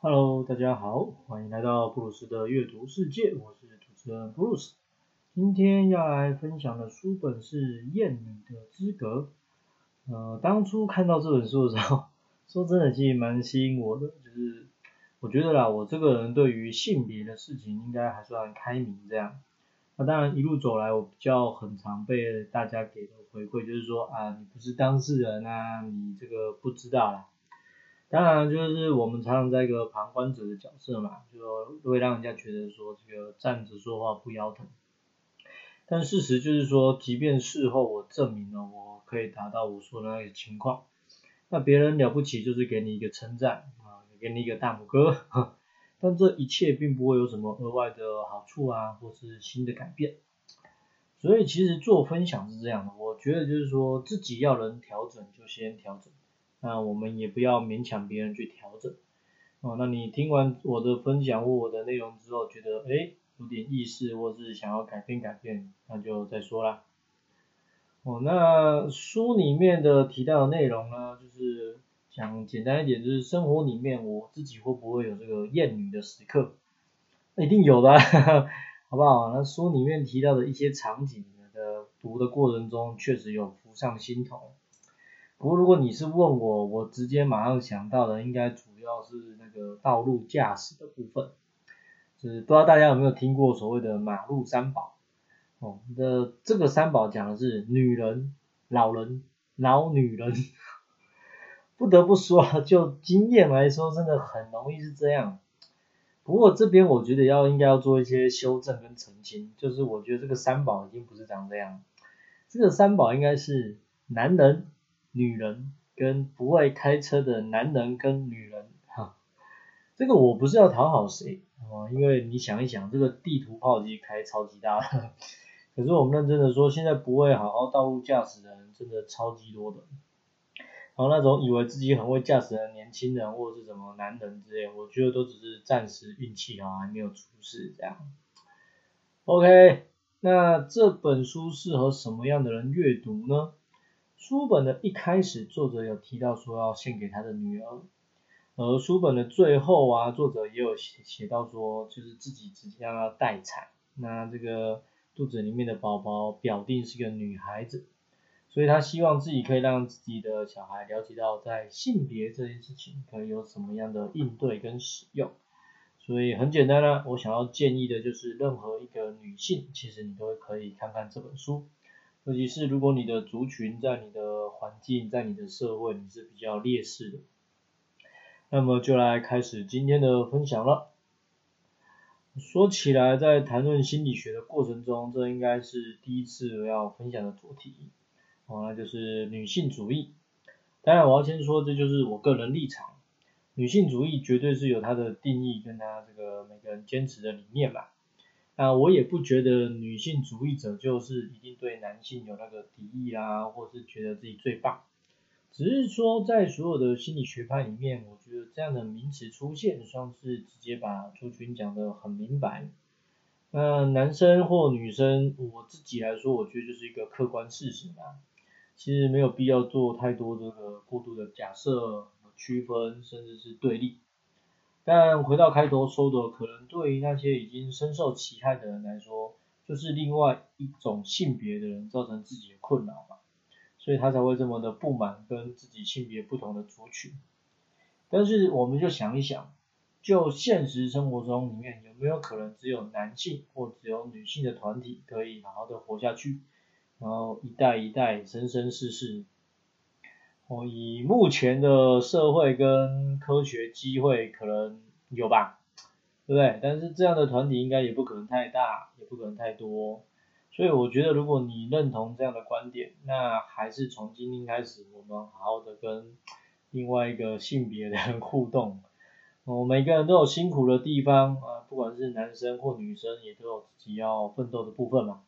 Hello，大家好，欢迎来到布鲁斯的阅读世界，我是主持人布鲁斯。今天要来分享的书本是《艳女的资格》。呃，当初看到这本书的时候，说真的，其实蛮吸引我的，就是我觉得啦，我这个人对于性别的事情应该还算开明这样。那当然一路走来，我比较很常被大家给的回馈就是说啊，你不是当事人啊，你这个不知道啦。当然就是我们常常在一个旁观者的角色嘛，就会让人家觉得说这个站着说话不腰疼。但事实就是说，即便事后我证明了我可以达到我说的那个情况，那别人了不起就是给你一个称赞啊，给你一个大拇哥，但这一切并不会有什么额外的好处啊，或是新的改变。所以其实做分享是这样的，我觉得就是说自己要能调整就先调整，那我们也不要勉强别人去调整。哦，那你听完我的分享或我的内容之后，觉得哎。有点意思，或是想要改变改变，那就再说啦。哦，那书里面的提到的内容呢，就是讲简单一点，就是生活里面我自己会不会有这个厌女的时刻？一定有的，好不好？那书里面提到的一些场景的读的过程中，确实有浮上心头。不过如果你是问我，我直接马上想到的，应该主要是那个道路驾驶的部分。就是不知道大家有没有听过所谓的马路三宝哦，的这个三宝讲的是女人、老人、老女人。不得不说，就经验来说，真的很容易是这样。不过这边我觉得要应该要做一些修正跟澄清，就是我觉得这个三宝已经不是长这样，这个三宝应该是男人、女人跟不会开车的男人跟女人哈。这个我不是要讨好谁。啊，因为你想一想，这个地图炮机开超级大，可是我们认真的说，现在不会好好道路驾驶的人真的超级多的。然后那种以为自己很会驾驶的年轻人或者是什么男人之类，我觉得都只是暂时运气好，还没有出事这样。OK，那这本书适合什么样的人阅读呢？书本的一开始，作者有提到说要献给他的女儿。而书本的最后啊，作者也有写写到说，就是自己即将要待产，那这个肚子里面的宝宝表定是个女孩子，所以他希望自己可以让自己的小孩了解到在性别这件事情可以有什么样的应对跟使用。所以很简单啦，我想要建议的就是任何一个女性，其实你都可以看看这本书，尤其是如果你的族群在你的环境在你的社会你是比较劣势的。那么就来开始今天的分享了。说起来，在谈论心理学的过程中，这应该是第一次要分享的主题，哦，那就是女性主义。当然，我要先说，这就是我个人立场。女性主义绝对是有它的定义，跟它这个每个人坚持的理念吧。那我也不觉得女性主义者就是一定对男性有那个敌意啦，或是觉得自己最棒。只是说，在所有的心理学派里面，我觉得这样的名词出现，算是直接把族群讲得很明白。那男生或女生，我自己来说，我觉得就是一个客观事实嘛。其实没有必要做太多这个过度的假设、区分，甚至是对立。但回到开头说的，可能对于那些已经深受其害的人来说，就是另外一种性别的人造成自己的困扰嘛。所以他才会这么的不满跟自己性别不同的族群，但是我们就想一想，就现实生活中里面有没有可能只有男性或只有女性的团体可以好好的活下去，然后一代一代生生世世，我，以目前的社会跟科学机会可能有吧，对不对？但是这样的团体应该也不可能太大，也不可能太多。所以我觉得，如果你认同这样的观点，那还是从今天开始，我们好好的跟另外一个性别的人 互动。哦，每个人都有辛苦的地方啊，不管是男生或女生，也都有自己要奋斗的部分嘛。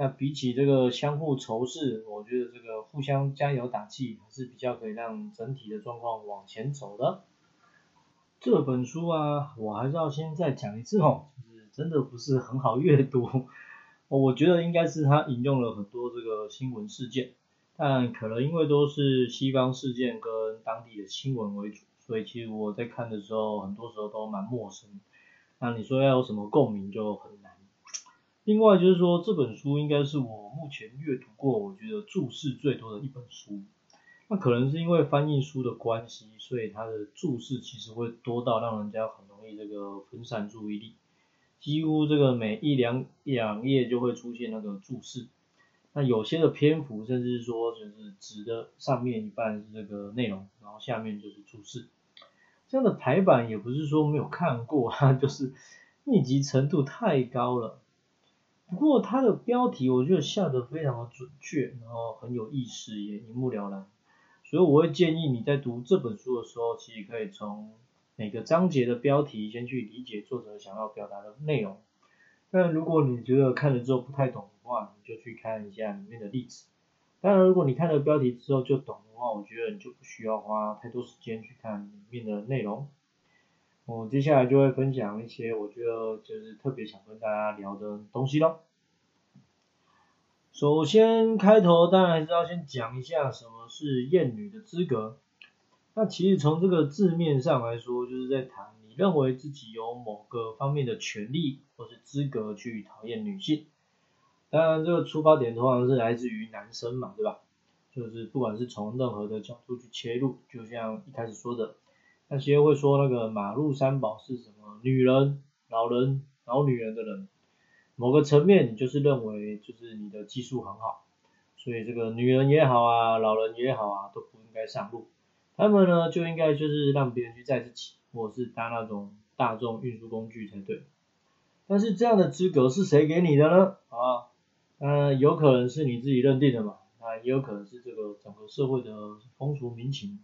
那比起这个相互仇视，我觉得这个互相加油打气，还是比较可以让整体的状况往前走的。这本书啊，我还是要先再讲一次哦，就是真的不是很好阅读。我觉得应该是他引用了很多这个新闻事件，但可能因为都是西方事件跟当地的新闻为主，所以其实我在看的时候，很多时候都蛮陌生。那你说要有什么共鸣就很难。另外就是说，这本书应该是我目前阅读过，我觉得注释最多的一本书。那可能是因为翻译书的关系，所以它的注释其实会多到让人家很容易这个分散注意力。几乎这个每一两两页就会出现那个注释。那有些的篇幅甚至说，就是纸的上面一半是这个内容，然后下面就是注释。这样的排版也不是说没有看过，它 就是密集程度太高了。不过它的标题我觉得下得非常的准确，然后很有意思，也一目了然。所以我会建议你在读这本书的时候，其实可以从每个章节的标题先去理解作者想要表达的内容。但如果你觉得看了之后不太懂的话，你就去看一下里面的例子。当然，如果你看了标题之后就懂的话，我觉得你就不需要花太多时间去看里面的内容。我接下来就会分享一些我觉得就是特别想跟大家聊的东西咯。首先开头当然还是要先讲一下什么是厌女的资格。那其实从这个字面上来说，就是在谈你认为自己有某个方面的权利或是资格去讨厌女性。当然这个出发点通常是来自于男生嘛，对吧？就是不管是从任何的角度去切入，就像一开始说的。那些会说那个马路三宝是什么？女人、老人、老女人的人，某个层面你就是认为就是你的技术很好，所以这个女人也好啊，老人也好啊，都不应该上路，他们呢就应该就是让别人去载自己，或是搭那种大众运输工具才对。但是这样的资格是谁给你的呢？啊，那，有可能是你自己认定的嘛，那也有可能是这个整个社会的风俗民情。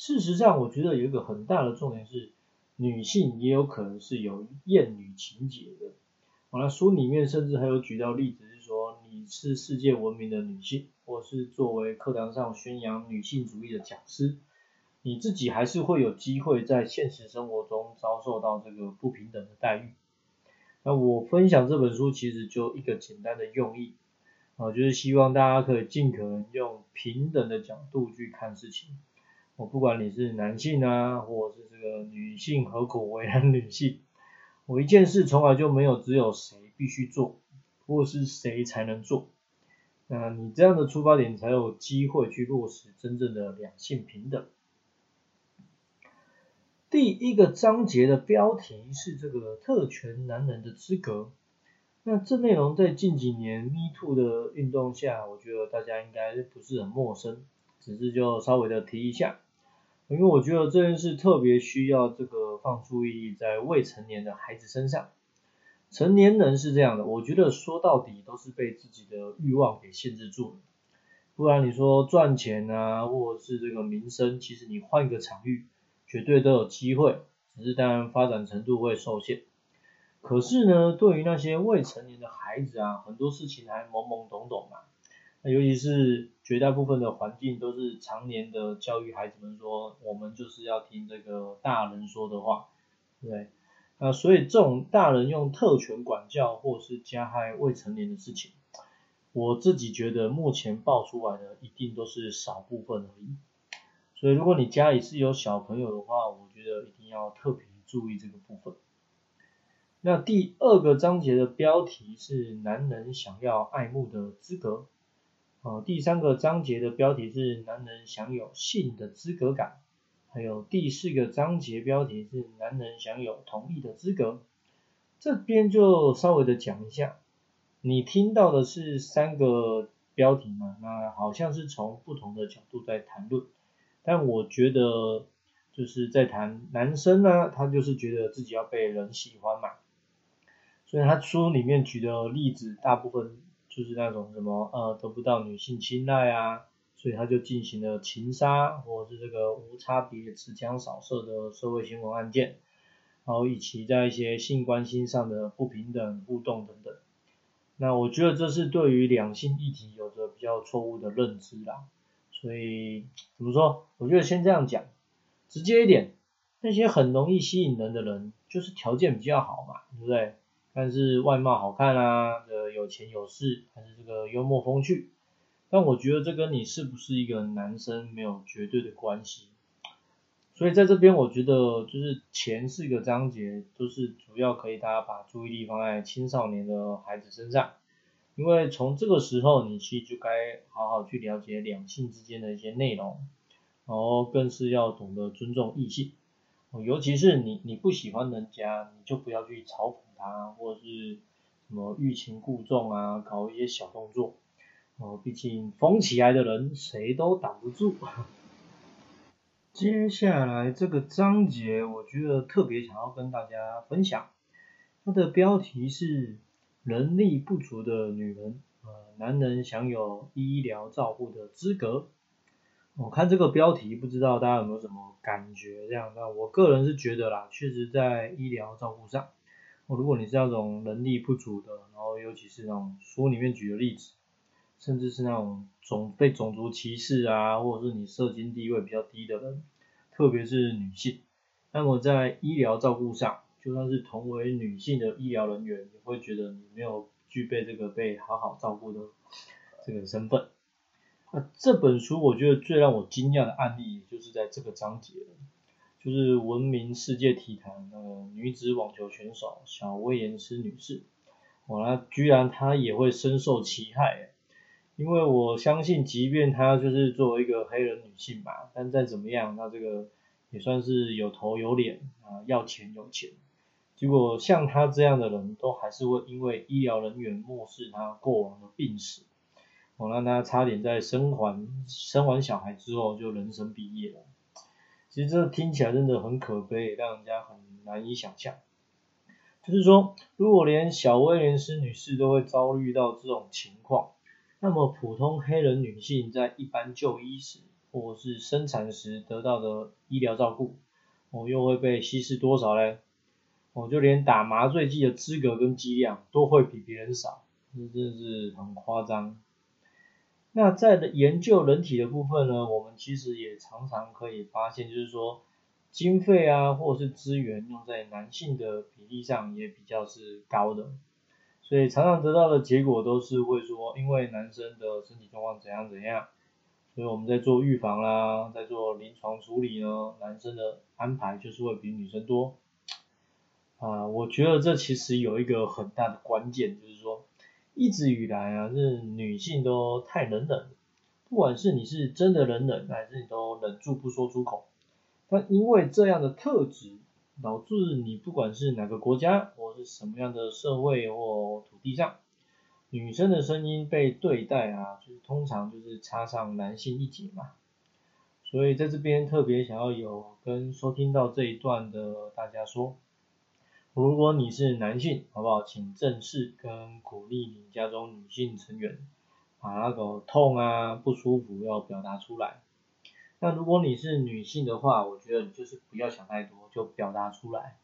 事实上，我觉得有一个很大的重点是，女性也有可能是有厌女情节的。完了，书里面甚至还有举到例子，是说你是世界闻名的女性，或是作为课堂上宣扬女性主义的讲师，你自己还是会有机会在现实生活中遭受到这个不平等的待遇。那我分享这本书其实就一个简单的用意，啊，就是希望大家可以尽可能用平等的角度去看事情。我不管你是男性啊，或者是这个女性，何苦为难女性？我一件事从来就没有只有谁必须做，或是谁才能做。那你这样的出发点才有机会去落实真正的两性平等。第一个章节的标题是这个特权男人的资格。那这内容在近几年 Me Too 的运动下，我觉得大家应该不是很陌生，只是就稍微的提一下。因为我觉得这件事特别需要这个放注意在未成年的孩子身上，成年人是这样的，我觉得说到底都是被自己的欲望给限制住了，不然你说赚钱啊，或者是这个名声，其实你换一个场域，绝对都有机会，只是当然发展程度会受限。可是呢，对于那些未成年的孩子啊，很多事情还懵懵懂懂嘛。那尤其是绝大部分的环境都是常年的教育孩子们说，我们就是要听这个大人说的话，对，那所以这种大人用特权管教或是加害未成年的事情，我自己觉得目前爆出来的一定都是少部分而已。所以如果你家里是有小朋友的话，我觉得一定要特别注意这个部分。那第二个章节的标题是男人想要爱慕的资格。哦，第三个章节的标题是男人享有性的资格感，还有第四个章节标题是男人享有同意的资格。这边就稍微的讲一下，你听到的是三个标题嘛？那好像是从不同的角度在谈论，但我觉得就是在谈男生呢，他就是觉得自己要被人喜欢嘛，所以他书里面举的例子大部分。就是那种什么呃得不到女性青睐啊，所以他就进行了情杀或者是这个无差别持枪扫射的社会新闻案件，然后以及在一些性关系上的不平等互动等等。那我觉得这是对于两性议题有着比较错误的认知啦。所以怎么说？我觉得先这样讲，直接一点，那些很容易吸引人的人，就是条件比较好嘛，对不对？但是外貌好看啊，呃，有钱有势，还是这个幽默风趣，但我觉得这跟你是不是一个男生没有绝对的关系。所以在这边我觉得就是前四个章节都是主要可以大家把注意力放在青少年的孩子身上，因为从这个时候你其实就该好好去了解两性之间的一些内容，然后更是要懂得尊重异性，尤其是你你不喜欢人家，你就不要去嘲讽他，或者是什么欲擒故纵啊，搞一些小动作。哦，毕竟疯起来的人谁都挡不住。接下来这个章节，我觉得特别想要跟大家分享，它的标题是“能力不足的女人，呃，男人享有医疗照护的资格”。我看这个标题，不知道大家有没有什么感觉？这样，那我个人是觉得啦，确实在医疗照护上，如果你是那种能力不足的，然后尤其是那种书里面举的例子。甚至是那种种被种族歧视啊，或者是你社经地位比较低的人，特别是女性，那么在医疗照顾上，就算是同为女性的医疗人员，也会觉得你没有具备这个被好好照顾的这个身份。那这本书我觉得最让我惊讶的案例，就是在这个章节，就是闻名世界体坛的女子网球选手小威廉斯女士，哇，居然她也会深受其害。因为我相信，即便她就是作为一个黑人女性吧，但再怎么样，她这个也算是有头有脸啊，要钱有钱。结果像她这样的人都还是会因为医疗人员漠视她过往的病史，我让她差点在生还生完小孩之后就人生毕业了。其实这听起来真的很可悲，让人家很难以想象。就是说，如果连小威廉斯女士都会遭遇到这种情况，那么普通黑人女性在一般就医时或是生产时得到的医疗照顾，我又会被稀释多少嘞？我就连打麻醉剂的资格跟剂量都会比别人少，这真的是很夸张。那在的研究人体的部分呢，我们其实也常常可以发现，就是说经费啊或者是资源用在男性的比例上也比较是高的。所以常常得到的结果都是会说，因为男生的身体状况怎样怎样，所以我们在做预防啦，在做临床处理呢，男生的安排就是会比女生多。啊，我觉得这其实有一个很大的关键，就是说一直以来啊，是女性都太冷冷，不管是你是真的冷冷，还是你都忍住不说出口，但因为这样的特质。导致你不管是哪个国家或是什么样的社会或土地上，女生的声音被对待啊，就是通常就是插上男性一截嘛。所以在这边特别想要有跟收听到这一段的大家说，如果你是男性，好不好？请正视跟鼓励你家中女性成员，把那个痛啊不舒服要表达出来。那如果你是女性的话，我觉得你就是不要想太多，就表达出来。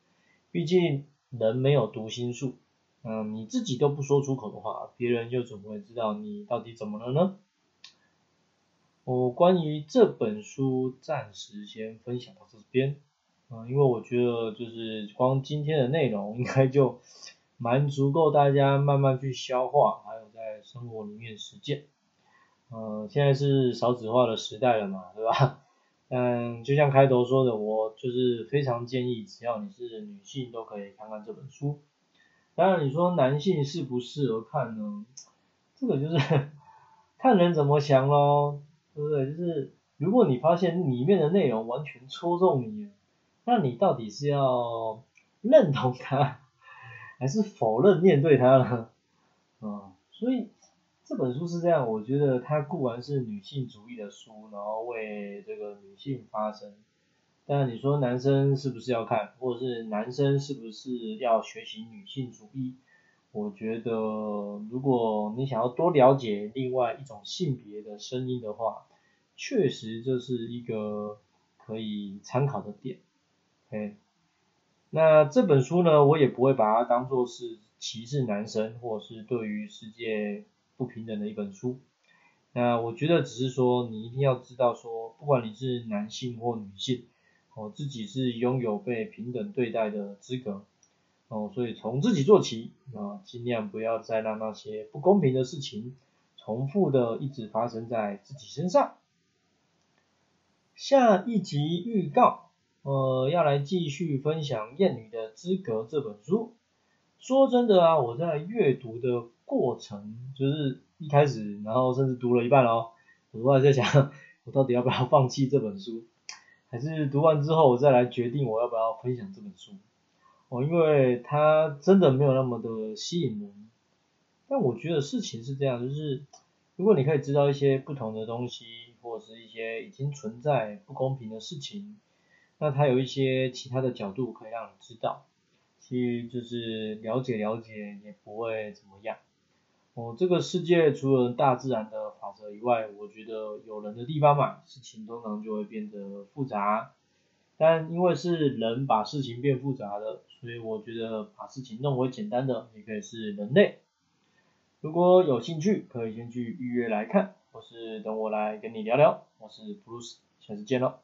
毕竟人没有读心术，嗯，你自己都不说出口的话，别人又怎么会知道你到底怎么了呢？我关于这本书暂时先分享到这边，嗯，因为我觉得就是光今天的内容应该就蛮足够大家慢慢去消化，还有在生活里面实践。嗯，现在是少子化的时代了嘛，对吧？嗯，就像开头说的，我就是非常建议，只要你是女性都可以看看这本书。当然，你说男性适不适合看呢？这个就是 看人怎么想咯，对不对？就是如果你发现里面的内容完全戳中你，那你到底是要 认同他，还是否认面对他呢？啊，所以。这本书是这样，我觉得它固然是女性主义的书，然后为这个女性发声。但你说男生是不是要看，或者是男生是不是要学习女性主义？我觉得如果你想要多了解另外一种性别的声音的话，确实这是一个可以参考的点。OK，那这本书呢，我也不会把它当做是歧视男生，或者是对于世界。不平等的一本书，那我觉得只是说，你一定要知道说，不管你是男性或女性，哦，自己是拥有被平等对待的资格，哦，所以从自己做起，啊，尽量不要再让那些不公平的事情重复的一直发生在自己身上。下一集预告，呃，要来继续分享《艳女的资格》这本书。说真的啊，我在阅读的过程，就是一开始，然后甚至读了一半哦，我都还在想，我到底要不要放弃这本书，还是读完之后我再来决定我要不要分享这本书。哦，因为它真的没有那么的吸引人。但我觉得事情是这样，就是如果你可以知道一些不同的东西，或者是一些已经存在不公平的事情，那它有一些其他的角度可以让你知道，其实就是了解了解也不会怎么样。哦，这个世界除了大自然的法则以外，我觉得有人的地方嘛，事情通常就会变得复杂。但因为是人把事情变复杂的，所以我觉得把事情弄为简单的也可以是人类。如果有兴趣，可以先去预约来看，或是等我来跟你聊聊。我是 Bruce，下次见喽。